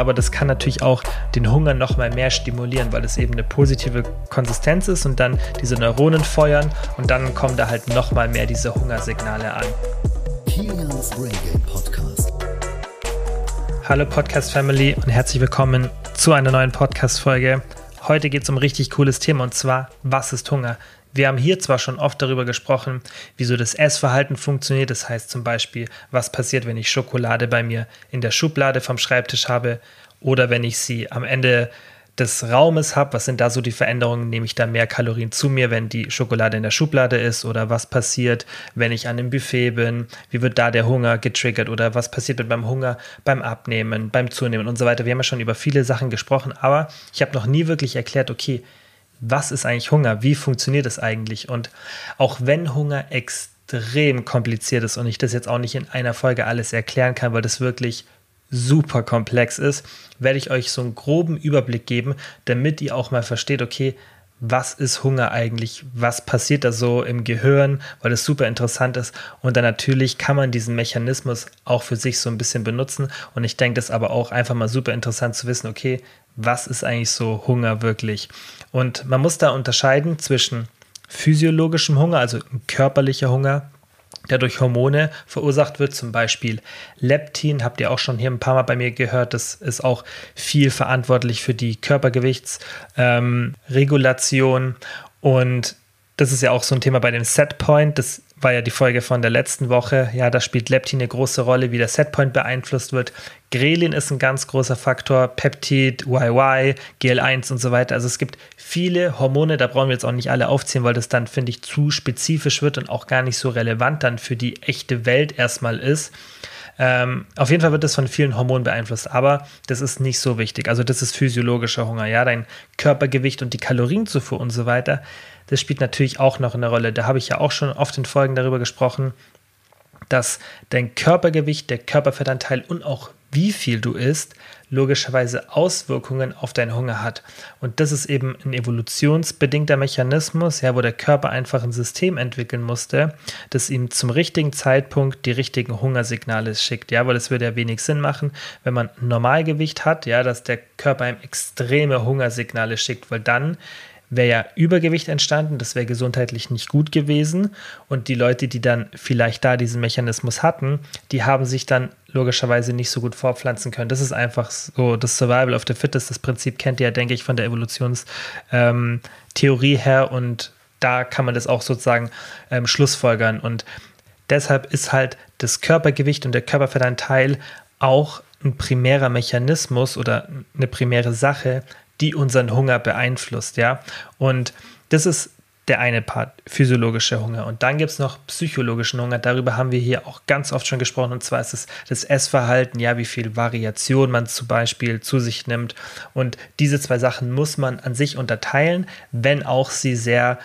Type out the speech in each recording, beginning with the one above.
aber das kann natürlich auch den Hunger nochmal mehr stimulieren, weil es eben eine positive Konsistenz ist und dann diese Neuronen feuern und dann kommen da halt nochmal mehr diese Hungersignale an. Podcast. Hallo Podcast Family und herzlich willkommen zu einer neuen Podcast-Folge. Heute geht es um ein richtig cooles Thema und zwar, was ist Hunger? Wir haben hier zwar schon oft darüber gesprochen, wieso das Essverhalten funktioniert. Das heißt zum Beispiel, was passiert, wenn ich Schokolade bei mir in der Schublade vom Schreibtisch habe oder wenn ich sie am Ende des Raumes habe. Was sind da so die Veränderungen? Nehme ich da mehr Kalorien zu mir, wenn die Schokolade in der Schublade ist? Oder was passiert, wenn ich an einem Buffet bin? Wie wird da der Hunger getriggert? Oder was passiert mit meinem Hunger beim Abnehmen, beim Zunehmen und so weiter? Wir haben ja schon über viele Sachen gesprochen, aber ich habe noch nie wirklich erklärt, okay, was ist eigentlich Hunger? Wie funktioniert es eigentlich? Und auch wenn Hunger extrem kompliziert ist und ich das jetzt auch nicht in einer Folge alles erklären kann, weil das wirklich super komplex ist, werde ich euch so einen groben Überblick geben, damit ihr auch mal versteht, okay, was ist Hunger eigentlich? Was passiert da so im Gehirn? Weil das super interessant ist. Und dann natürlich kann man diesen Mechanismus auch für sich so ein bisschen benutzen. Und ich denke, das ist aber auch einfach mal super interessant zu wissen, okay, was ist eigentlich so Hunger wirklich? Und man muss da unterscheiden zwischen physiologischem Hunger, also körperlicher Hunger, der durch Hormone verursacht wird, zum Beispiel Leptin, habt ihr auch schon hier ein paar Mal bei mir gehört, das ist auch viel verantwortlich für die Körpergewichtsregulation ähm, und das ist ja auch so ein Thema bei dem Setpoint, das war ja die Folge von der letzten Woche. Ja, da spielt Leptin eine große Rolle, wie der Setpoint beeinflusst wird. Grelin ist ein ganz großer Faktor, Peptid, YY, GL1 und so weiter. Also es gibt viele Hormone, da brauchen wir jetzt auch nicht alle aufzählen, weil das dann, finde ich, zu spezifisch wird und auch gar nicht so relevant dann für die echte Welt erstmal ist. Ähm, auf jeden Fall wird das von vielen Hormonen beeinflusst, aber das ist nicht so wichtig. Also das ist physiologischer Hunger, ja, dein Körpergewicht und die Kalorienzufuhr und so weiter das spielt natürlich auch noch eine Rolle. Da habe ich ja auch schon oft in Folgen darüber gesprochen, dass dein Körpergewicht, der Körperfettanteil und auch wie viel du isst, logischerweise Auswirkungen auf deinen Hunger hat. Und das ist eben ein evolutionsbedingter Mechanismus, ja, wo der Körper einfach ein System entwickeln musste, das ihm zum richtigen Zeitpunkt die richtigen Hungersignale schickt. Ja, weil es würde ja wenig Sinn machen, wenn man Normalgewicht hat, ja, dass der Körper ihm extreme Hungersignale schickt, weil dann wäre ja Übergewicht entstanden, das wäre gesundheitlich nicht gut gewesen. Und die Leute, die dann vielleicht da diesen Mechanismus hatten, die haben sich dann logischerweise nicht so gut fortpflanzen können. Das ist einfach so das Survival of the Fittest. Das Prinzip kennt ihr ja, denke ich, von der Evolutionstheorie ähm, her. Und da kann man das auch sozusagen ähm, schlussfolgern. Und deshalb ist halt das Körpergewicht und der Körperfettanteil auch ein primärer Mechanismus oder eine primäre Sache, die unseren Hunger beeinflusst, ja. Und das ist der eine Part, physiologischer Hunger. Und dann gibt es noch psychologischen Hunger. Darüber haben wir hier auch ganz oft schon gesprochen. Und zwar ist es das Essverhalten, ja, wie viel Variation man zum Beispiel zu sich nimmt. Und diese zwei Sachen muss man an sich unterteilen, wenn auch sie sehr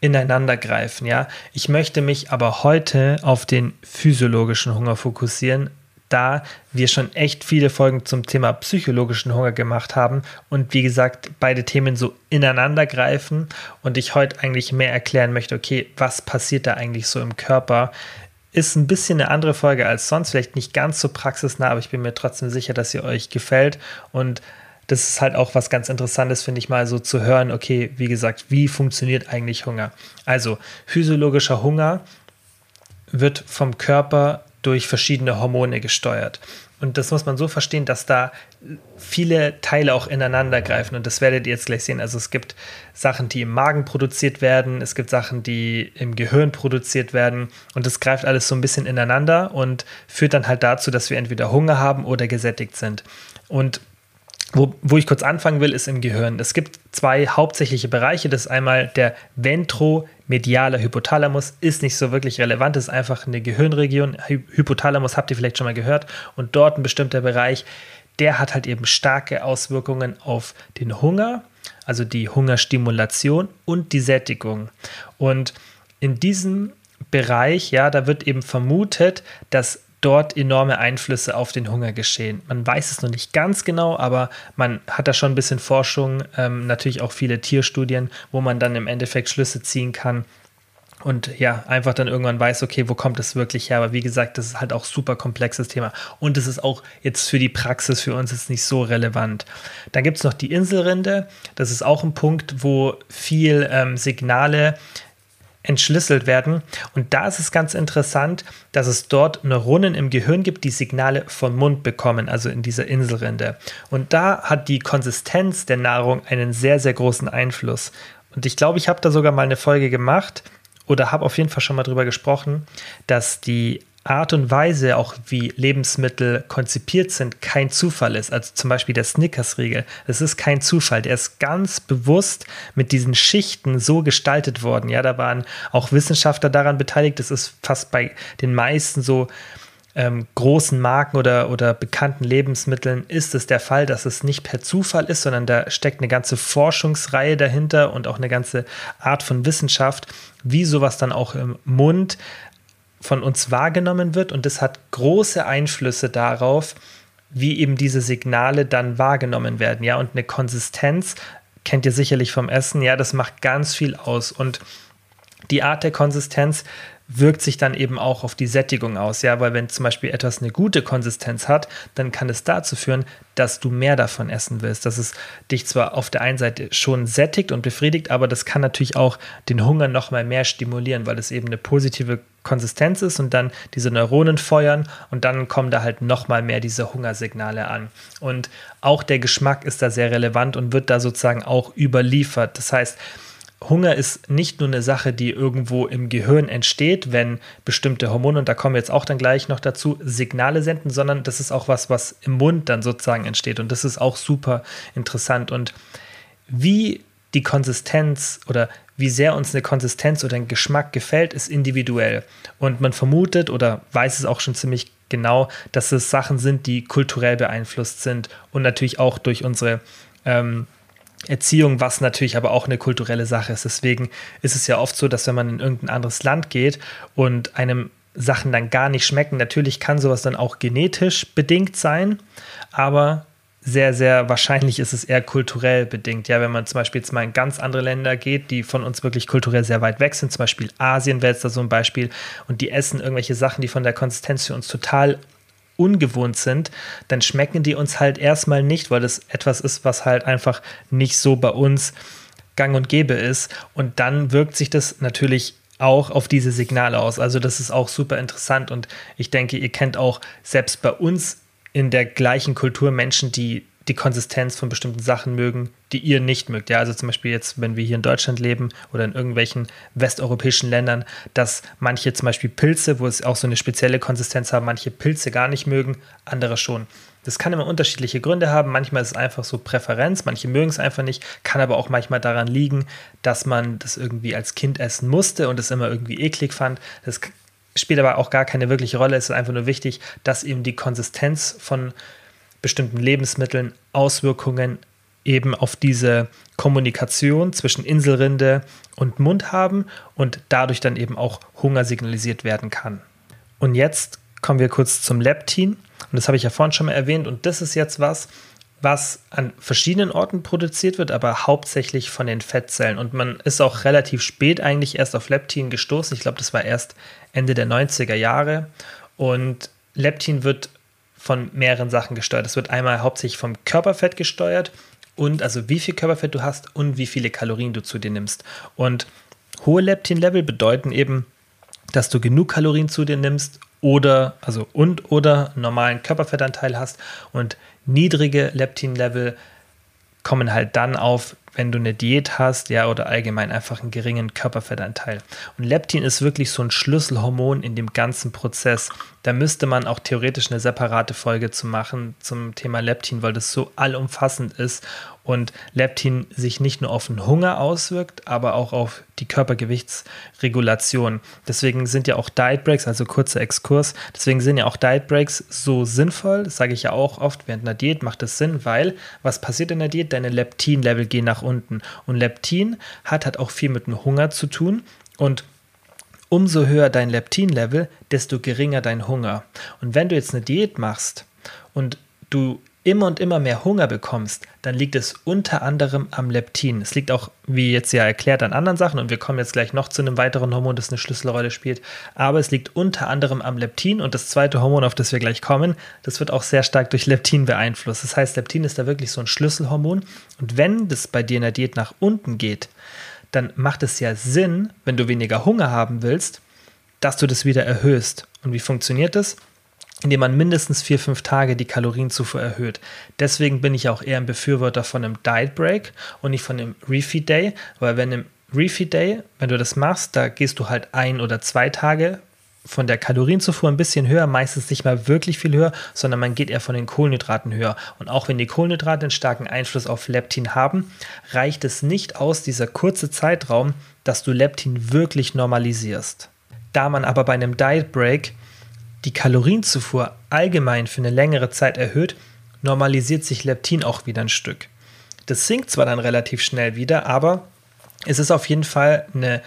ineinander greifen, ja. Ich möchte mich aber heute auf den physiologischen Hunger fokussieren, da wir schon echt viele Folgen zum Thema psychologischen Hunger gemacht haben und wie gesagt beide Themen so ineinander greifen und ich heute eigentlich mehr erklären möchte, okay, was passiert da eigentlich so im Körper? Ist ein bisschen eine andere Folge als sonst, vielleicht nicht ganz so praxisnah, aber ich bin mir trotzdem sicher, dass sie euch gefällt und das ist halt auch was ganz Interessantes, finde ich mal, so zu hören, okay, wie gesagt, wie funktioniert eigentlich Hunger? Also, physiologischer Hunger wird vom Körper durch verschiedene Hormone gesteuert. Und das muss man so verstehen, dass da viele Teile auch ineinander greifen. Und das werdet ihr jetzt gleich sehen. Also es gibt Sachen, die im Magen produziert werden, es gibt Sachen, die im Gehirn produziert werden. Und das greift alles so ein bisschen ineinander und führt dann halt dazu, dass wir entweder Hunger haben oder gesättigt sind. Und wo, wo ich kurz anfangen will, ist im Gehirn. Es gibt zwei hauptsächliche Bereiche. Das ist einmal der ventromediale Hypothalamus, ist nicht so wirklich relevant, ist einfach eine Gehirnregion. Hypothalamus habt ihr vielleicht schon mal gehört. Und dort ein bestimmter Bereich, der hat halt eben starke Auswirkungen auf den Hunger, also die Hungerstimulation und die Sättigung. Und in diesem Bereich, ja, da wird eben vermutet, dass dort enorme Einflüsse auf den Hunger geschehen. Man weiß es noch nicht ganz genau, aber man hat da schon ein bisschen Forschung, ähm, natürlich auch viele Tierstudien, wo man dann im Endeffekt Schlüsse ziehen kann. und ja, einfach dann irgendwann weiß, okay, wo kommt es wirklich her? Aber wie gesagt, das ist halt auch super komplexes Thema. Und es ist auch jetzt für die Praxis für uns jetzt nicht so relevant. Dann gibt es noch die Inselrinde. Das ist auch ein Punkt, wo viel ähm, Signale entschlüsselt werden. Und da ist es ganz interessant, dass es dort Neuronen im Gehirn gibt, die Signale vom Mund bekommen, also in dieser Inselrinde. Und da hat die Konsistenz der Nahrung einen sehr, sehr großen Einfluss. Und ich glaube, ich habe da sogar mal eine Folge gemacht oder habe auf jeden Fall schon mal drüber gesprochen, dass die Art und Weise, auch wie Lebensmittel konzipiert sind, kein Zufall ist. Also zum Beispiel der Snickers-Riegel. Das ist kein Zufall. Der ist ganz bewusst mit diesen Schichten so gestaltet worden. Ja, da waren auch Wissenschaftler daran beteiligt. Das ist fast bei den meisten so ähm, großen Marken oder, oder bekannten Lebensmitteln ist es der Fall, dass es nicht per Zufall ist, sondern da steckt eine ganze Forschungsreihe dahinter und auch eine ganze Art von Wissenschaft, wie sowas dann auch im Mund von uns wahrgenommen wird und das hat große Einflüsse darauf, wie eben diese Signale dann wahrgenommen werden. Ja, und eine Konsistenz kennt ihr sicherlich vom Essen. Ja, das macht ganz viel aus und die Art der Konsistenz wirkt sich dann eben auch auf die Sättigung aus. Ja, weil wenn zum Beispiel etwas eine gute Konsistenz hat, dann kann es dazu führen, dass du mehr davon essen willst. Dass es dich zwar auf der einen Seite schon sättigt und befriedigt, aber das kann natürlich auch den Hunger noch mal mehr stimulieren, weil es eben eine positive Konsistenz ist und dann diese Neuronen feuern und dann kommen da halt noch mal mehr diese Hungersignale an. Und auch der Geschmack ist da sehr relevant und wird da sozusagen auch überliefert. Das heißt, Hunger ist nicht nur eine Sache, die irgendwo im Gehirn entsteht, wenn bestimmte Hormone, und da kommen wir jetzt auch dann gleich noch dazu, Signale senden, sondern das ist auch was, was im Mund dann sozusagen entsteht. Und das ist auch super interessant. Und wie die Konsistenz oder wie sehr uns eine Konsistenz oder ein Geschmack gefällt, ist individuell. Und man vermutet oder weiß es auch schon ziemlich genau, dass es Sachen sind, die kulturell beeinflusst sind und natürlich auch durch unsere ähm, Erziehung, was natürlich aber auch eine kulturelle Sache ist. Deswegen ist es ja oft so, dass wenn man in irgendein anderes Land geht und einem Sachen dann gar nicht schmecken, natürlich kann sowas dann auch genetisch bedingt sein, aber sehr, sehr wahrscheinlich ist es eher kulturell bedingt. Ja, wenn man zum Beispiel jetzt mal in ganz andere Länder geht, die von uns wirklich kulturell sehr weit weg sind, zum Beispiel Asien wäre jetzt da so ein Beispiel, und die essen irgendwelche Sachen, die von der Konsistenz für uns total ungewohnt sind, dann schmecken die uns halt erstmal nicht, weil das etwas ist, was halt einfach nicht so bei uns gang und gäbe ist. Und dann wirkt sich das natürlich auch auf diese Signale aus. Also das ist auch super interessant und ich denke, ihr kennt auch selbst bei uns in der gleichen Kultur Menschen, die die Konsistenz von bestimmten Sachen mögen, die ihr nicht mögt. Ja, also zum Beispiel jetzt, wenn wir hier in Deutschland leben oder in irgendwelchen westeuropäischen Ländern, dass manche zum Beispiel Pilze, wo es auch so eine spezielle Konsistenz haben, manche Pilze gar nicht mögen, andere schon. Das kann immer unterschiedliche Gründe haben. Manchmal ist es einfach so Präferenz, manche mögen es einfach nicht, kann aber auch manchmal daran liegen, dass man das irgendwie als Kind essen musste und es immer irgendwie eklig fand. Das spielt aber auch gar keine wirkliche Rolle. Es ist einfach nur wichtig, dass eben die Konsistenz von bestimmten Lebensmitteln Auswirkungen eben auf diese Kommunikation zwischen Inselrinde und Mund haben und dadurch dann eben auch Hunger signalisiert werden kann. Und jetzt kommen wir kurz zum Leptin. Und das habe ich ja vorhin schon mal erwähnt. Und das ist jetzt was, was an verschiedenen Orten produziert wird, aber hauptsächlich von den Fettzellen. Und man ist auch relativ spät eigentlich erst auf Leptin gestoßen. Ich glaube, das war erst Ende der 90er Jahre. Und Leptin wird von mehreren Sachen gesteuert. Es wird einmal hauptsächlich vom Körperfett gesteuert und also wie viel Körperfett du hast und wie viele Kalorien du zu dir nimmst. Und hohe Leptin-Level bedeuten eben, dass du genug Kalorien zu dir nimmst oder also und oder normalen Körperfettanteil hast und niedrige Leptin-Level kommen halt dann auf, wenn du eine Diät hast, ja, oder allgemein einfach einen geringen Körperfettanteil. Und Leptin ist wirklich so ein Schlüsselhormon in dem ganzen Prozess. Da müsste man auch theoretisch eine separate Folge zu machen zum Thema Leptin, weil das so allumfassend ist und Leptin sich nicht nur auf den Hunger auswirkt, aber auch auf die Körpergewichtsregulation. Deswegen sind ja auch Diet Breaks, also kurzer Exkurs, deswegen sind ja auch Diet Breaks so sinnvoll. Das sage ich ja auch oft, während einer Diät macht das Sinn, weil was passiert in der Diät? Deine Leptin-Level gehen nach unten. Und Leptin hat halt auch viel mit dem Hunger zu tun und umso höher dein Leptin-Level, desto geringer dein Hunger. Und wenn du jetzt eine Diät machst und du immer und immer mehr Hunger bekommst, dann liegt es unter anderem am Leptin. Es liegt auch, wie jetzt ja erklärt, an anderen Sachen und wir kommen jetzt gleich noch zu einem weiteren Hormon, das eine Schlüsselrolle spielt. Aber es liegt unter anderem am Leptin und das zweite Hormon, auf das wir gleich kommen, das wird auch sehr stark durch Leptin beeinflusst. Das heißt, Leptin ist da wirklich so ein Schlüsselhormon und wenn das bei dir in der Diät nach unten geht, dann macht es ja Sinn, wenn du weniger Hunger haben willst, dass du das wieder erhöhst. Und wie funktioniert das? Indem man mindestens vier, fünf Tage die Kalorienzufuhr erhöht. Deswegen bin ich auch eher ein Befürworter von einem Diet Break und nicht von einem Refeed Day, weil wenn im Refeed Day, wenn du das machst, da gehst du halt ein oder zwei Tage von der Kalorienzufuhr ein bisschen höher, meistens nicht mal wirklich viel höher, sondern man geht eher von den Kohlenhydraten höher. Und auch wenn die Kohlenhydrate einen starken Einfluss auf Leptin haben, reicht es nicht aus, dieser kurze Zeitraum, dass du Leptin wirklich normalisierst. Da man aber bei einem Diet Break die Kalorienzufuhr allgemein für eine längere Zeit erhöht, normalisiert sich Leptin auch wieder ein Stück. Das sinkt zwar dann relativ schnell wieder, aber es ist auf jeden Fall eine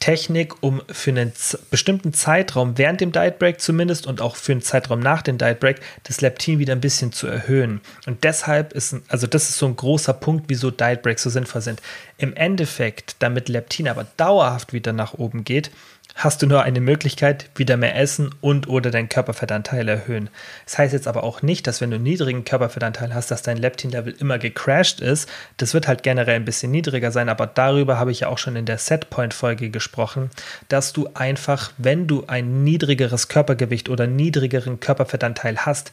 Technik, um für einen bestimmten Zeitraum während dem Diet Break zumindest und auch für einen Zeitraum nach dem Diet Break das Leptin wieder ein bisschen zu erhöhen. Und deshalb ist, also das ist so ein großer Punkt, wieso Diet Breaks so sinnvoll sind. Im Endeffekt, damit Leptin aber dauerhaft wieder nach oben geht, hast du nur eine Möglichkeit, wieder mehr essen und oder deinen Körperfettanteil erhöhen. Das heißt jetzt aber auch nicht, dass wenn du einen niedrigen Körperfettanteil hast, dass dein Leptin-Level immer gecrashed ist. Das wird halt generell ein bisschen niedriger sein, aber darüber habe ich ja auch schon in der Setpoint-Folge gesprochen, dass du einfach, wenn du ein niedrigeres Körpergewicht oder niedrigeren Körperfettanteil hast,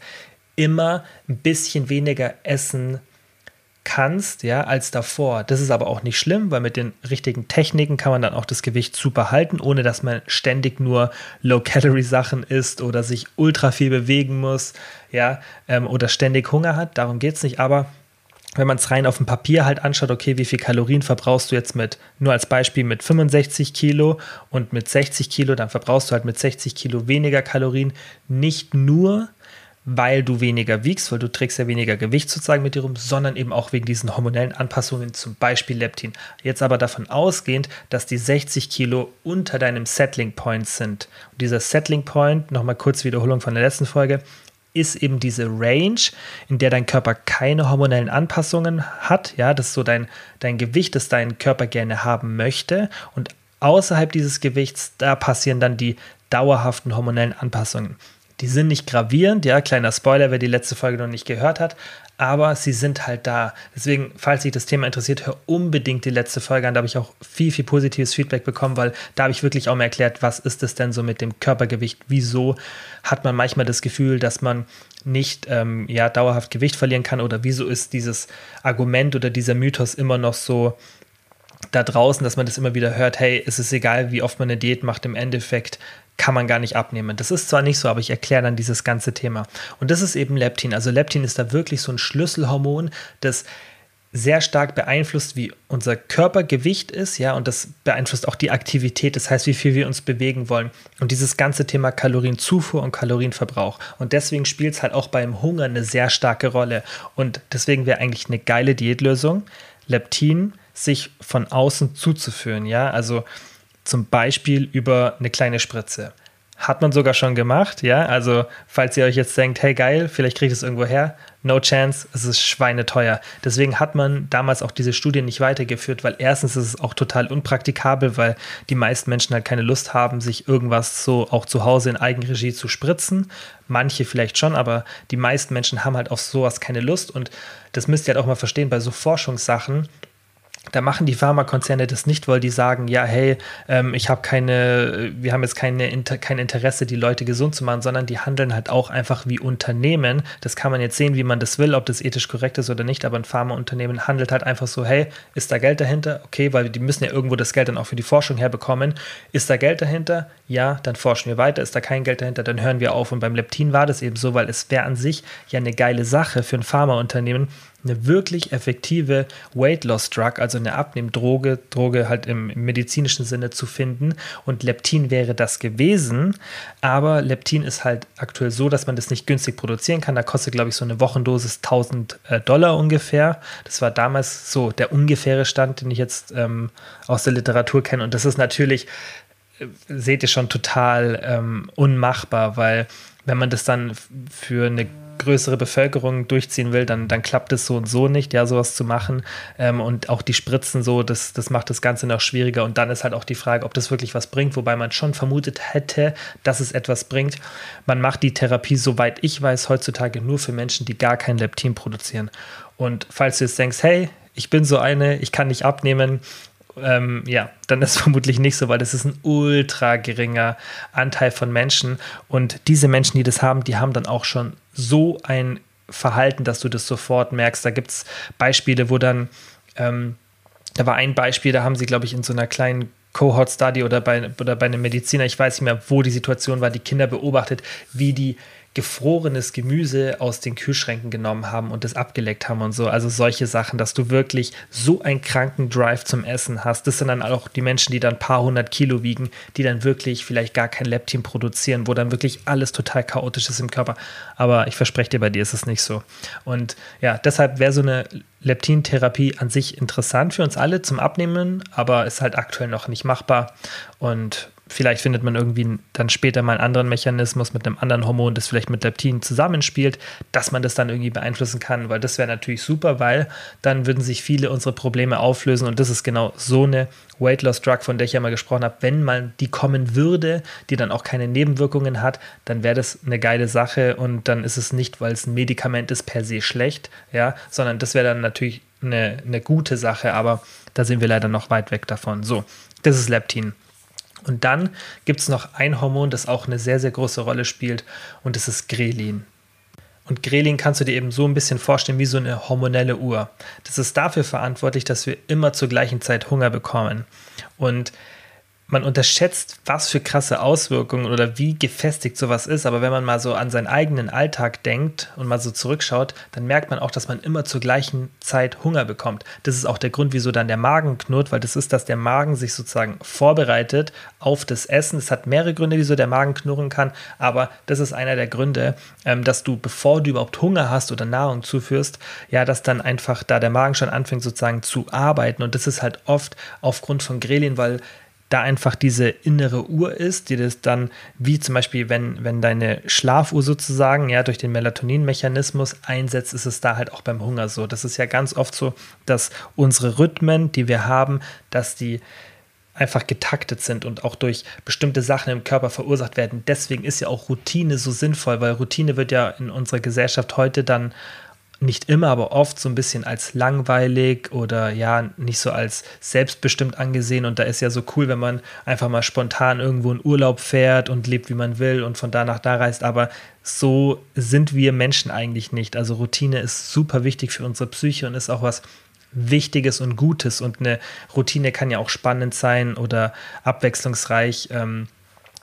immer ein bisschen weniger essen kannst, ja, als davor. Das ist aber auch nicht schlimm, weil mit den richtigen Techniken kann man dann auch das Gewicht super halten, ohne dass man ständig nur Low-Calorie-Sachen isst oder sich ultra viel bewegen muss, ja, ähm, oder ständig Hunger hat. Darum geht es nicht. Aber wenn man es rein auf dem Papier halt anschaut, okay, wie viel Kalorien verbrauchst du jetzt mit, nur als Beispiel mit 65 Kilo und mit 60 Kilo, dann verbrauchst du halt mit 60 Kilo weniger Kalorien. Nicht nur, weil du weniger wiegst, weil du trägst ja weniger Gewicht sozusagen mit dir rum, sondern eben auch wegen diesen hormonellen Anpassungen, zum Beispiel Leptin. Jetzt aber davon ausgehend, dass die 60 Kilo unter deinem Settling Point sind. Und dieser Settling Point, nochmal kurz Wiederholung von der letzten Folge, ist eben diese Range, in der dein Körper keine hormonellen Anpassungen hat. Ja, das ist so dein, dein Gewicht, das dein Körper gerne haben möchte. Und außerhalb dieses Gewichts, da passieren dann die dauerhaften hormonellen Anpassungen. Die sind nicht gravierend, ja, kleiner Spoiler, wer die letzte Folge noch nicht gehört hat, aber sie sind halt da. Deswegen, falls dich das Thema interessiert, hör unbedingt die letzte Folge an. Da habe ich auch viel, viel positives Feedback bekommen, weil da habe ich wirklich auch mal erklärt, was ist es denn so mit dem Körpergewicht? Wieso hat man manchmal das Gefühl, dass man nicht ähm, ja, dauerhaft Gewicht verlieren kann oder wieso ist dieses Argument oder dieser Mythos immer noch so da draußen, dass man das immer wieder hört, hey, es ist egal, wie oft man eine Diät macht, im Endeffekt kann man gar nicht abnehmen. Das ist zwar nicht so, aber ich erkläre dann dieses ganze Thema. Und das ist eben Leptin. Also Leptin ist da wirklich so ein Schlüsselhormon, das sehr stark beeinflusst, wie unser Körpergewicht ist, ja, und das beeinflusst auch die Aktivität, das heißt, wie viel wir uns bewegen wollen. Und dieses ganze Thema Kalorienzufuhr und Kalorienverbrauch. Und deswegen spielt es halt auch beim Hunger eine sehr starke Rolle. Und deswegen wäre eigentlich eine geile Diätlösung, Leptin sich von außen zuzuführen, ja, also zum Beispiel über eine kleine Spritze. Hat man sogar schon gemacht, ja. Also, falls ihr euch jetzt denkt, hey geil, vielleicht kriegt es irgendwo her, no chance, es ist schweineteuer. Deswegen hat man damals auch diese Studie nicht weitergeführt, weil erstens ist es auch total unpraktikabel, weil die meisten Menschen halt keine Lust haben, sich irgendwas so auch zu Hause in Eigenregie zu spritzen. Manche vielleicht schon, aber die meisten Menschen haben halt auf sowas keine Lust und das müsst ihr halt auch mal verstehen bei so Forschungssachen da machen die Pharmakonzerne das nicht, weil die sagen, ja, hey, ähm, ich habe keine, wir haben jetzt keine, kein Interesse, die Leute gesund zu machen, sondern die handeln halt auch einfach wie Unternehmen. Das kann man jetzt sehen, wie man das will, ob das ethisch korrekt ist oder nicht, aber ein Pharmaunternehmen handelt halt einfach so, hey, ist da Geld dahinter? Okay, weil die müssen ja irgendwo das Geld dann auch für die Forschung herbekommen. Ist da Geld dahinter? Ja, dann forschen wir weiter. Ist da kein Geld dahinter? Dann hören wir auf. Und beim Leptin war das eben so, weil es wäre an sich ja eine geile Sache für ein Pharmaunternehmen, eine wirklich effektive Weight Loss Drug, also eine Abnehmdroge, Droge halt im, im, medizinischen Sinne zu finden. Und Leptin wäre das gewesen. Aber Leptin ist halt aktuell so, dass man das nicht günstig produzieren kann. Da kostet, glaube ich, so eine Wochendosis 1000 äh, Dollar ungefähr. Das war damals so der ungefähre Stand, den ich jetzt ähm, aus der Literatur kenne. Und das ist natürlich, äh, seht ihr schon, total ähm, unmachbar, weil wenn man das dann für eine größere Bevölkerung durchziehen will, dann, dann klappt es so und so nicht, ja, sowas zu machen. Ähm, und auch die Spritzen so, das, das macht das Ganze noch schwieriger. Und dann ist halt auch die Frage, ob das wirklich was bringt, wobei man schon vermutet hätte, dass es etwas bringt. Man macht die Therapie, soweit ich weiß, heutzutage nur für Menschen, die gar kein Leptin produzieren. Und falls du jetzt denkst, hey, ich bin so eine, ich kann nicht abnehmen, ähm, ja, dann ist es vermutlich nicht so, weil das ist ein ultra geringer Anteil von Menschen. Und diese Menschen, die das haben, die haben dann auch schon so ein Verhalten, dass du das sofort merkst. Da gibt es Beispiele, wo dann, ähm, da war ein Beispiel, da haben sie, glaube ich, in so einer kleinen Cohort Study oder bei, oder bei einem Mediziner, ich weiß nicht mehr, wo die Situation war, die Kinder beobachtet, wie die gefrorenes Gemüse aus den Kühlschränken genommen haben und das abgeleckt haben und so. Also solche Sachen, dass du wirklich so einen kranken Drive zum Essen hast. Das sind dann auch die Menschen, die dann ein paar hundert Kilo wiegen, die dann wirklich vielleicht gar kein Leptin produzieren, wo dann wirklich alles total chaotisch ist im Körper. Aber ich verspreche dir, bei dir ist es nicht so. Und ja, deshalb wäre so eine Leptintherapie an sich interessant für uns alle zum Abnehmen, aber ist halt aktuell noch nicht machbar. Und vielleicht findet man irgendwie dann später mal einen anderen Mechanismus mit einem anderen Hormon, das vielleicht mit Leptin zusammenspielt, dass man das dann irgendwie beeinflussen kann, weil das wäre natürlich super, weil dann würden sich viele unserer Probleme auflösen und das ist genau so eine Weight Loss Drug, von der ich ja mal gesprochen habe. Wenn mal die kommen würde, die dann auch keine Nebenwirkungen hat, dann wäre das eine geile Sache und dann ist es nicht, weil es ein Medikament ist, per se schlecht, ja, sondern das wäre dann natürlich eine, eine gute Sache, aber da sind wir leider noch weit weg davon. So, das ist Leptin. Und dann gibt es noch ein Hormon, das auch eine sehr, sehr große Rolle spielt, und das ist Grelin. Und Grelin kannst du dir eben so ein bisschen vorstellen wie so eine hormonelle Uhr. Das ist dafür verantwortlich, dass wir immer zur gleichen Zeit Hunger bekommen. Und man unterschätzt, was für krasse Auswirkungen oder wie gefestigt sowas ist. Aber wenn man mal so an seinen eigenen Alltag denkt und mal so zurückschaut, dann merkt man auch, dass man immer zur gleichen Zeit Hunger bekommt. Das ist auch der Grund, wieso dann der Magen knurrt, weil das ist, dass der Magen sich sozusagen vorbereitet auf das Essen. Es hat mehrere Gründe, wieso der Magen knurren kann, aber das ist einer der Gründe, ähm, dass du, bevor du überhaupt Hunger hast oder Nahrung zuführst, ja, dass dann einfach da der Magen schon anfängt sozusagen zu arbeiten. Und das ist halt oft aufgrund von Grelin, weil da einfach diese innere Uhr ist, die das dann, wie zum Beispiel, wenn, wenn deine Schlafuhr sozusagen, ja, durch den Melatonin-Mechanismus einsetzt, ist es da halt auch beim Hunger so. Das ist ja ganz oft so, dass unsere Rhythmen, die wir haben, dass die einfach getaktet sind und auch durch bestimmte Sachen im Körper verursacht werden. Deswegen ist ja auch Routine so sinnvoll, weil Routine wird ja in unserer Gesellschaft heute dann nicht immer, aber oft so ein bisschen als langweilig oder ja, nicht so als selbstbestimmt angesehen. Und da ist ja so cool, wenn man einfach mal spontan irgendwo in Urlaub fährt und lebt, wie man will und von da nach da reist. Aber so sind wir Menschen eigentlich nicht. Also Routine ist super wichtig für unsere Psyche und ist auch was Wichtiges und Gutes. Und eine Routine kann ja auch spannend sein oder abwechslungsreich. Ähm,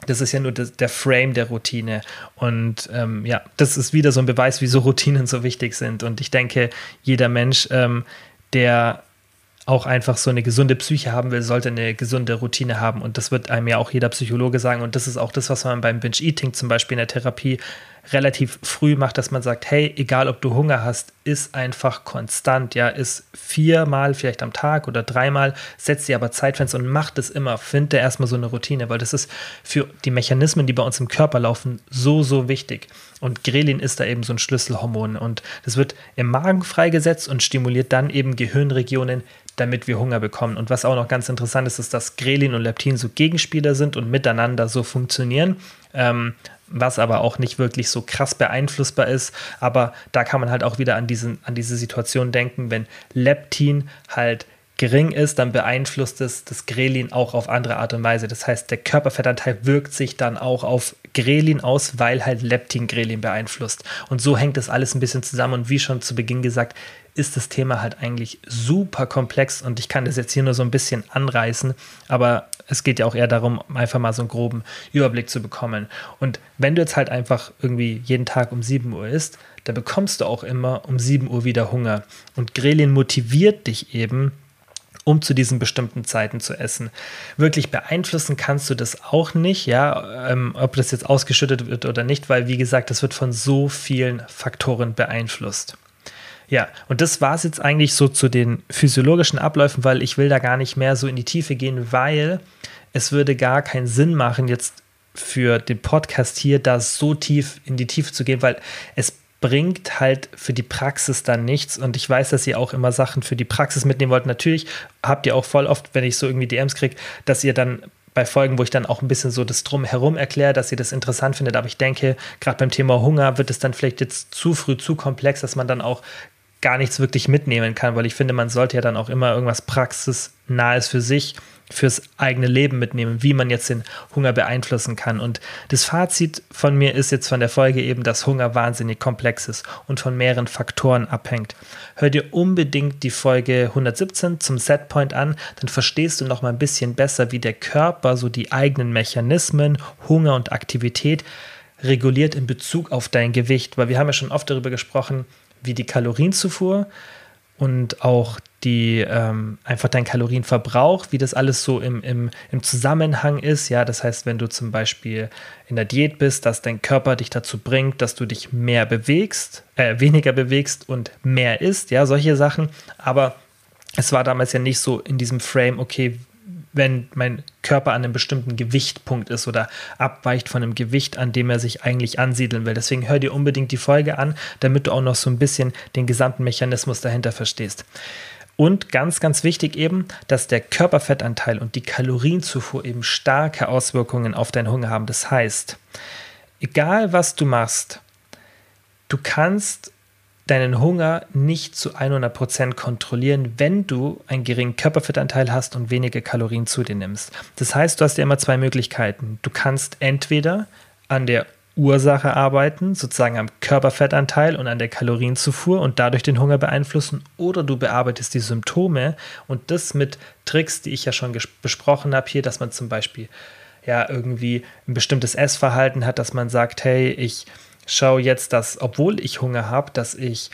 das ist ja nur der Frame der Routine. Und ähm, ja, das ist wieder so ein Beweis, wieso Routinen so wichtig sind. Und ich denke, jeder Mensch, ähm, der auch einfach so eine gesunde Psyche haben will, sollte eine gesunde Routine haben. Und das wird einem ja auch jeder Psychologe sagen. Und das ist auch das, was man beim Binge-Eating zum Beispiel in der Therapie relativ früh macht, dass man sagt, hey, egal ob du Hunger hast, ist einfach konstant, ja, ist viermal vielleicht am Tag oder dreimal, setzt dir aber Zeitfenster und macht es immer, finde erstmal so eine Routine, weil das ist für die Mechanismen, die bei uns im Körper laufen, so, so wichtig. Und Grelin ist da eben so ein Schlüsselhormon und das wird im Magen freigesetzt und stimuliert dann eben Gehirnregionen, damit wir Hunger bekommen. Und was auch noch ganz interessant ist, ist, dass Grelin und Leptin so Gegenspieler sind und miteinander so funktionieren. Ähm, was aber auch nicht wirklich so krass beeinflussbar ist. Aber da kann man halt auch wieder an, diesen, an diese Situation denken, wenn Leptin halt gering ist, dann beeinflusst es das Grelin auch auf andere Art und Weise. Das heißt, der Körperfettanteil wirkt sich dann auch auf Grelin aus, weil halt Leptin Grelin beeinflusst. Und so hängt das alles ein bisschen zusammen. Und wie schon zu Beginn gesagt, ist das Thema halt eigentlich super komplex und ich kann das jetzt hier nur so ein bisschen anreißen, aber es geht ja auch eher darum, einfach mal so einen groben Überblick zu bekommen. Und wenn du jetzt halt einfach irgendwie jeden Tag um 7 Uhr isst, dann bekommst du auch immer um 7 Uhr wieder Hunger. Und Grelin motiviert dich eben, um zu diesen bestimmten Zeiten zu essen. Wirklich beeinflussen kannst du das auch nicht, ja, ähm, ob das jetzt ausgeschüttet wird oder nicht, weil wie gesagt, das wird von so vielen Faktoren beeinflusst. Ja, und das war es jetzt eigentlich so zu den physiologischen Abläufen, weil ich will da gar nicht mehr so in die Tiefe gehen, weil es würde gar keinen Sinn machen, jetzt für den Podcast hier da so tief in die Tiefe zu gehen, weil es bringt halt für die Praxis dann nichts. Und ich weiß, dass ihr auch immer Sachen für die Praxis mitnehmen wollt. Natürlich habt ihr auch voll oft, wenn ich so irgendwie DMs kriege, dass ihr dann bei Folgen, wo ich dann auch ein bisschen so das Drumherum erkläre, dass ihr das interessant findet. Aber ich denke, gerade beim Thema Hunger wird es dann vielleicht jetzt zu früh, zu komplex, dass man dann auch gar nichts wirklich mitnehmen kann, weil ich finde, man sollte ja dann auch immer irgendwas praxisnahes für sich fürs eigene Leben mitnehmen, wie man jetzt den Hunger beeinflussen kann. Und das Fazit von mir ist jetzt von der Folge eben, dass Hunger wahnsinnig komplex ist und von mehreren Faktoren abhängt. Hör dir unbedingt die Folge 117 zum Setpoint an, dann verstehst du noch mal ein bisschen besser, wie der Körper so die eigenen Mechanismen, Hunger und Aktivität reguliert in Bezug auf dein Gewicht, weil wir haben ja schon oft darüber gesprochen, wie die Kalorienzufuhr und auch die ähm, einfach dein Kalorienverbrauch, wie das alles so im, im, im Zusammenhang ist. Ja, das heißt, wenn du zum Beispiel in der Diät bist, dass dein Körper dich dazu bringt, dass du dich mehr bewegst, äh, weniger bewegst und mehr isst, ja, solche Sachen. Aber es war damals ja nicht so in diesem Frame, okay, wenn mein Körper an einem bestimmten Gewichtpunkt ist oder abweicht von einem Gewicht, an dem er sich eigentlich ansiedeln will. Deswegen hör dir unbedingt die Folge an, damit du auch noch so ein bisschen den gesamten Mechanismus dahinter verstehst. Und ganz, ganz wichtig eben, dass der Körperfettanteil und die Kalorienzufuhr eben starke Auswirkungen auf deinen Hunger haben. Das heißt, egal was du machst, du kannst deinen Hunger nicht zu 100% kontrollieren, wenn du einen geringen Körperfettanteil hast und wenige Kalorien zu dir nimmst. Das heißt, du hast ja immer zwei Möglichkeiten. Du kannst entweder an der Ursache arbeiten, sozusagen am Körperfettanteil und an der Kalorienzufuhr und dadurch den Hunger beeinflussen, oder du bearbeitest die Symptome und das mit Tricks, die ich ja schon besprochen habe hier, dass man zum Beispiel ja irgendwie ein bestimmtes Essverhalten hat, dass man sagt, hey, ich schaue jetzt, dass, obwohl ich Hunger habe, dass ich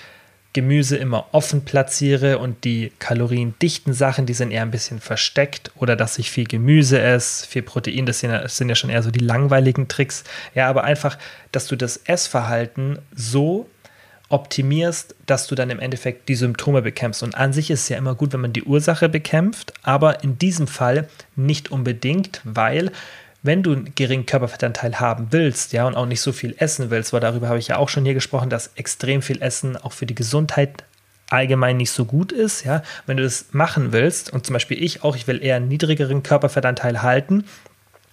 Gemüse immer offen platziere und die kaloriendichten Sachen, die sind eher ein bisschen versteckt oder dass ich viel Gemüse esse, viel Protein, das sind ja schon eher so die langweiligen Tricks. Ja, aber einfach, dass du das Essverhalten so optimierst, dass du dann im Endeffekt die Symptome bekämpfst. Und an sich ist es ja immer gut, wenn man die Ursache bekämpft, aber in diesem Fall nicht unbedingt, weil wenn du einen geringen Körperfettanteil haben willst, ja, und auch nicht so viel essen willst, weil darüber habe ich ja auch schon hier gesprochen, dass extrem viel Essen auch für die Gesundheit allgemein nicht so gut ist, ja, wenn du das machen willst, und zum Beispiel ich auch, ich will eher einen niedrigeren Körperfettanteil halten,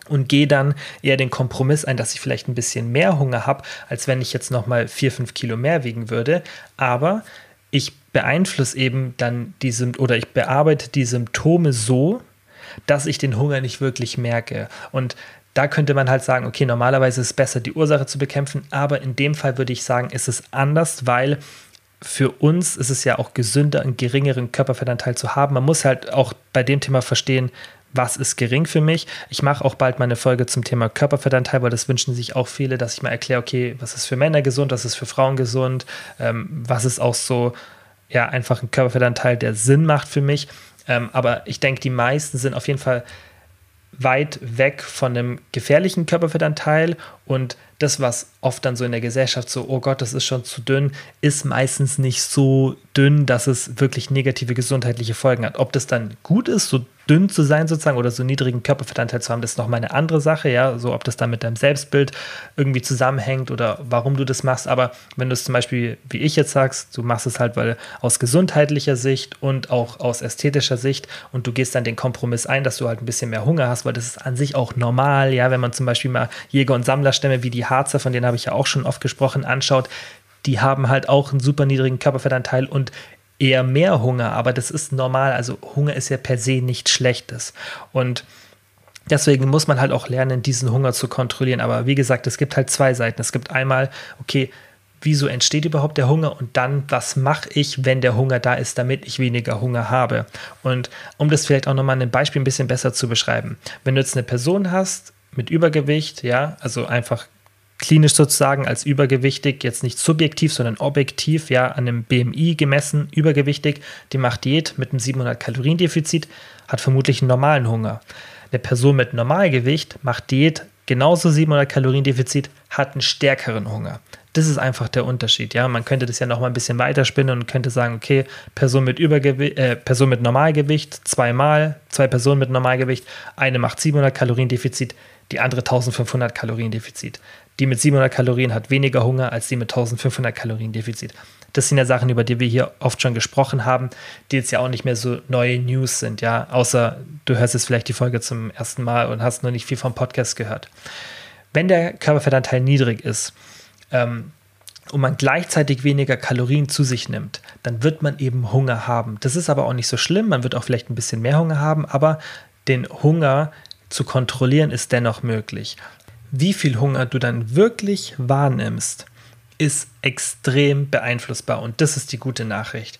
und gehe dann eher den Kompromiss ein, dass ich vielleicht ein bisschen mehr Hunger habe, als wenn ich jetzt nochmal 4, 5 Kilo mehr wiegen würde. Aber ich beeinflusse eben dann diese oder ich bearbeite die Symptome so, dass ich den Hunger nicht wirklich merke. Und da könnte man halt sagen, okay, normalerweise ist es besser, die Ursache zu bekämpfen, aber in dem Fall würde ich sagen, ist es anders, weil für uns ist es ja auch gesünder, einen geringeren Körperfettanteil zu haben. Man muss halt auch bei dem Thema verstehen, was ist gering für mich. Ich mache auch bald mal eine Folge zum Thema Körperfettanteil, weil das wünschen sich auch viele, dass ich mal erkläre, okay, was ist für Männer gesund, was ist für Frauen gesund, ähm, was ist auch so, ja, einfach ein Körperfettanteil, der Sinn macht für mich. Ähm, aber ich denke, die meisten sind auf jeden Fall weit weg von einem gefährlichen Körperfettanteil und das, was oft dann so in der Gesellschaft so, oh Gott, das ist schon zu dünn, ist meistens nicht so dünn, dass es wirklich negative gesundheitliche Folgen hat. Ob das dann gut ist, so dünn zu sein sozusagen oder so niedrigen Körperfettanteil zu haben, das ist nochmal eine andere Sache, ja, so ob das dann mit deinem Selbstbild irgendwie zusammenhängt oder warum du das machst, aber wenn du es zum Beispiel, wie ich jetzt sagst, du machst es halt, weil aus gesundheitlicher Sicht und auch aus ästhetischer Sicht und du gehst dann den Kompromiss ein, dass du halt ein bisschen mehr Hunger hast, weil das ist an sich auch normal, ja, wenn man zum Beispiel mal Jäger- und Sammlerstämme wie die Harzer, von denen habe ich ja auch schon oft gesprochen, anschaut, die haben halt auch einen super niedrigen Körperfettanteil und eher mehr Hunger, aber das ist normal. Also Hunger ist ja per se nichts Schlechtes. Und deswegen muss man halt auch lernen, diesen Hunger zu kontrollieren. Aber wie gesagt, es gibt halt zwei Seiten. Es gibt einmal, okay, wieso entsteht überhaupt der Hunger und dann, was mache ich, wenn der Hunger da ist, damit ich weniger Hunger habe. Und um das vielleicht auch nochmal ein Beispiel ein bisschen besser zu beschreiben. Wenn du jetzt eine Person hast mit Übergewicht, ja, also einfach klinisch sozusagen als übergewichtig, jetzt nicht subjektiv, sondern objektiv, ja, an einem BMI gemessen, übergewichtig, die macht Diät mit einem 700 Kalorien Defizit, hat vermutlich einen normalen Hunger. Eine Person mit Normalgewicht macht Diät, genauso 700 Kalorien Defizit, hat einen stärkeren Hunger. Das ist einfach der Unterschied. Ja, man könnte das ja noch mal ein bisschen weiterspinnen und könnte sagen, okay, Person mit Übergewicht, äh, Person mit Normalgewicht zweimal, zwei Personen mit Normalgewicht, eine macht 700 Kalorien Defizit, die andere 1500 Kalorien Defizit. Die mit 700 Kalorien hat weniger Hunger als die mit 1500 Kalorien Defizit. Das sind ja Sachen, über die wir hier oft schon gesprochen haben, die jetzt ja auch nicht mehr so neue News sind, ja, außer du hörst jetzt vielleicht die Folge zum ersten Mal und hast noch nicht viel vom Podcast gehört. Wenn der Körperfettanteil niedrig ist, ähm, und man gleichzeitig weniger Kalorien zu sich nimmt, dann wird man eben Hunger haben. Das ist aber auch nicht so schlimm, man wird auch vielleicht ein bisschen mehr Hunger haben, aber den Hunger zu kontrollieren ist dennoch möglich. Wie viel Hunger du dann wirklich wahrnimmst, ist extrem beeinflussbar und das ist die gute Nachricht.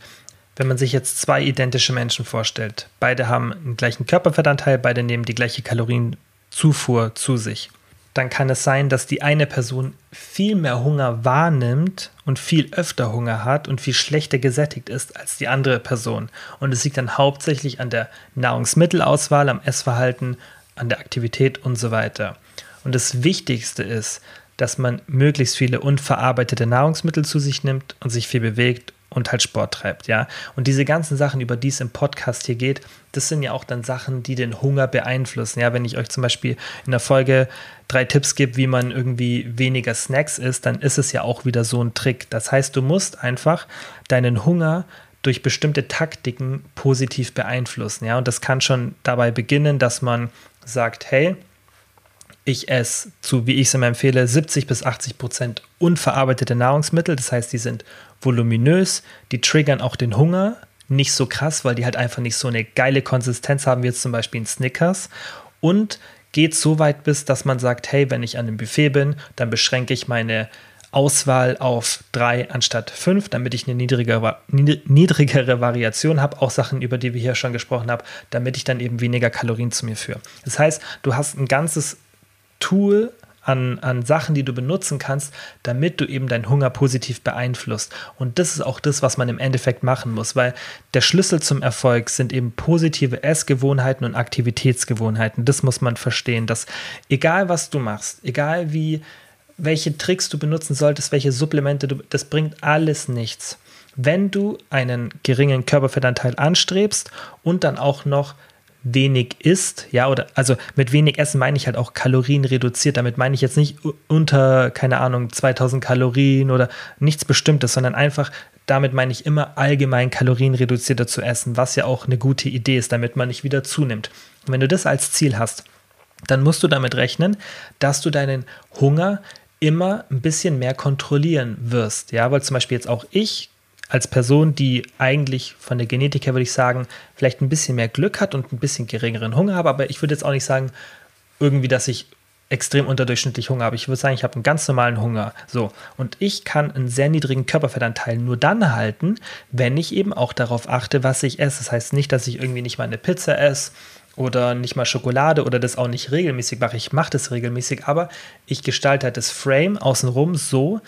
Wenn man sich jetzt zwei identische Menschen vorstellt, beide haben einen gleichen Körperfettanteil, beide nehmen die gleiche Kalorienzufuhr zu sich dann kann es sein, dass die eine Person viel mehr Hunger wahrnimmt und viel öfter Hunger hat und viel schlechter gesättigt ist als die andere Person. Und es liegt dann hauptsächlich an der Nahrungsmittelauswahl, am Essverhalten, an der Aktivität und so weiter. Und das Wichtigste ist, dass man möglichst viele unverarbeitete Nahrungsmittel zu sich nimmt und sich viel bewegt und halt Sport treibt, ja. Und diese ganzen Sachen, über die es im Podcast hier geht, das sind ja auch dann Sachen, die den Hunger beeinflussen. Ja, wenn ich euch zum Beispiel in der Folge drei Tipps gebe, wie man irgendwie weniger Snacks isst, dann ist es ja auch wieder so ein Trick. Das heißt, du musst einfach deinen Hunger durch bestimmte Taktiken positiv beeinflussen, ja. Und das kann schon dabei beginnen, dass man sagt, hey, ich esse zu, wie ich es immer empfehle, 70 bis 80 Prozent unverarbeitete Nahrungsmittel. Das heißt, die sind voluminös, die triggern auch den Hunger. Nicht so krass, weil die halt einfach nicht so eine geile Konsistenz haben, wie jetzt zum Beispiel in Snickers. Und geht so weit bis, dass man sagt, hey, wenn ich an einem Buffet bin, dann beschränke ich meine Auswahl auf drei anstatt fünf, damit ich eine niedrigere, niedrigere Variation habe, auch Sachen, über die wir hier schon gesprochen haben, damit ich dann eben weniger Kalorien zu mir führe. Das heißt, du hast ein ganzes Tool an, an Sachen, die du benutzen kannst, damit du eben deinen Hunger positiv beeinflusst. Und das ist auch das, was man im Endeffekt machen muss, weil der Schlüssel zum Erfolg sind eben positive Essgewohnheiten und Aktivitätsgewohnheiten. Das muss man verstehen, dass egal was du machst, egal wie, welche Tricks du benutzen solltest, welche Supplemente du, das bringt alles nichts. Wenn du einen geringen Körperfettanteil anstrebst und dann auch noch wenig isst, ja, oder also mit wenig Essen meine ich halt auch Kalorien reduziert. Damit meine ich jetzt nicht unter, keine Ahnung, 2000 Kalorien oder nichts Bestimmtes, sondern einfach, damit meine ich immer allgemein Kalorien reduzierter zu essen, was ja auch eine gute Idee ist, damit man nicht wieder zunimmt. Und wenn du das als Ziel hast, dann musst du damit rechnen, dass du deinen Hunger immer ein bisschen mehr kontrollieren wirst. Ja, weil zum Beispiel jetzt auch ich als Person, die eigentlich von der Genetik her, würde ich sagen, vielleicht ein bisschen mehr Glück hat und ein bisschen geringeren Hunger habe, aber ich würde jetzt auch nicht sagen, irgendwie, dass ich extrem unterdurchschnittlich Hunger habe. Ich würde sagen, ich habe einen ganz normalen Hunger. So. Und ich kann einen sehr niedrigen Körperfettanteil nur dann halten, wenn ich eben auch darauf achte, was ich esse. Das heißt nicht, dass ich irgendwie nicht mal eine Pizza esse oder nicht mal Schokolade oder das auch nicht regelmäßig mache. Ich mache das regelmäßig, aber ich gestalte halt das Frame außenrum so,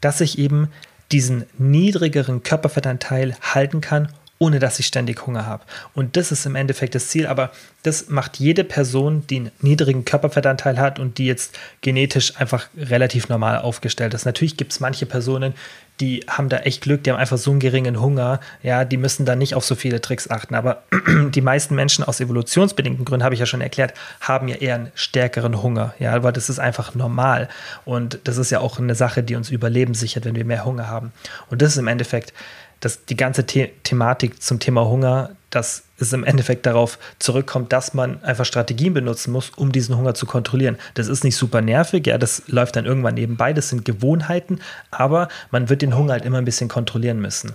dass ich eben diesen niedrigeren Körperfettanteil halten kann, ohne dass ich ständig Hunger habe. Und das ist im Endeffekt das Ziel, aber das macht jede Person, die einen niedrigen Körperfettanteil hat und die jetzt genetisch einfach relativ normal aufgestellt ist. Natürlich gibt es manche Personen, die haben da echt Glück, die haben einfach so einen geringen Hunger, ja, die müssen da nicht auf so viele Tricks achten. Aber die meisten Menschen aus evolutionsbedingten Gründen, habe ich ja schon erklärt, haben ja eher einen stärkeren Hunger, ja, aber das ist einfach normal. Und das ist ja auch eine Sache, die uns Überleben sichert, wenn wir mehr Hunger haben. Und das ist im Endeffekt dass die ganze The Thematik zum Thema Hunger, dass es im Endeffekt darauf zurückkommt, dass man einfach Strategien benutzen muss, um diesen Hunger zu kontrollieren. Das ist nicht super nervig, ja, das läuft dann irgendwann nebenbei, das sind Gewohnheiten, aber man wird den Hunger halt immer ein bisschen kontrollieren müssen.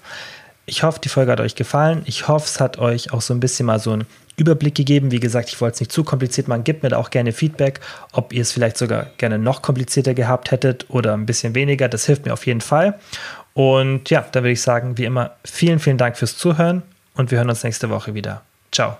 Ich hoffe, die Folge hat euch gefallen. Ich hoffe, es hat euch auch so ein bisschen mal so einen Überblick gegeben. Wie gesagt, ich wollte es nicht zu kompliziert machen. Gebt mir da auch gerne Feedback, ob ihr es vielleicht sogar gerne noch komplizierter gehabt hättet oder ein bisschen weniger. Das hilft mir auf jeden Fall. Und ja, dann würde ich sagen, wie immer, vielen, vielen Dank fürs Zuhören und wir hören uns nächste Woche wieder. Ciao.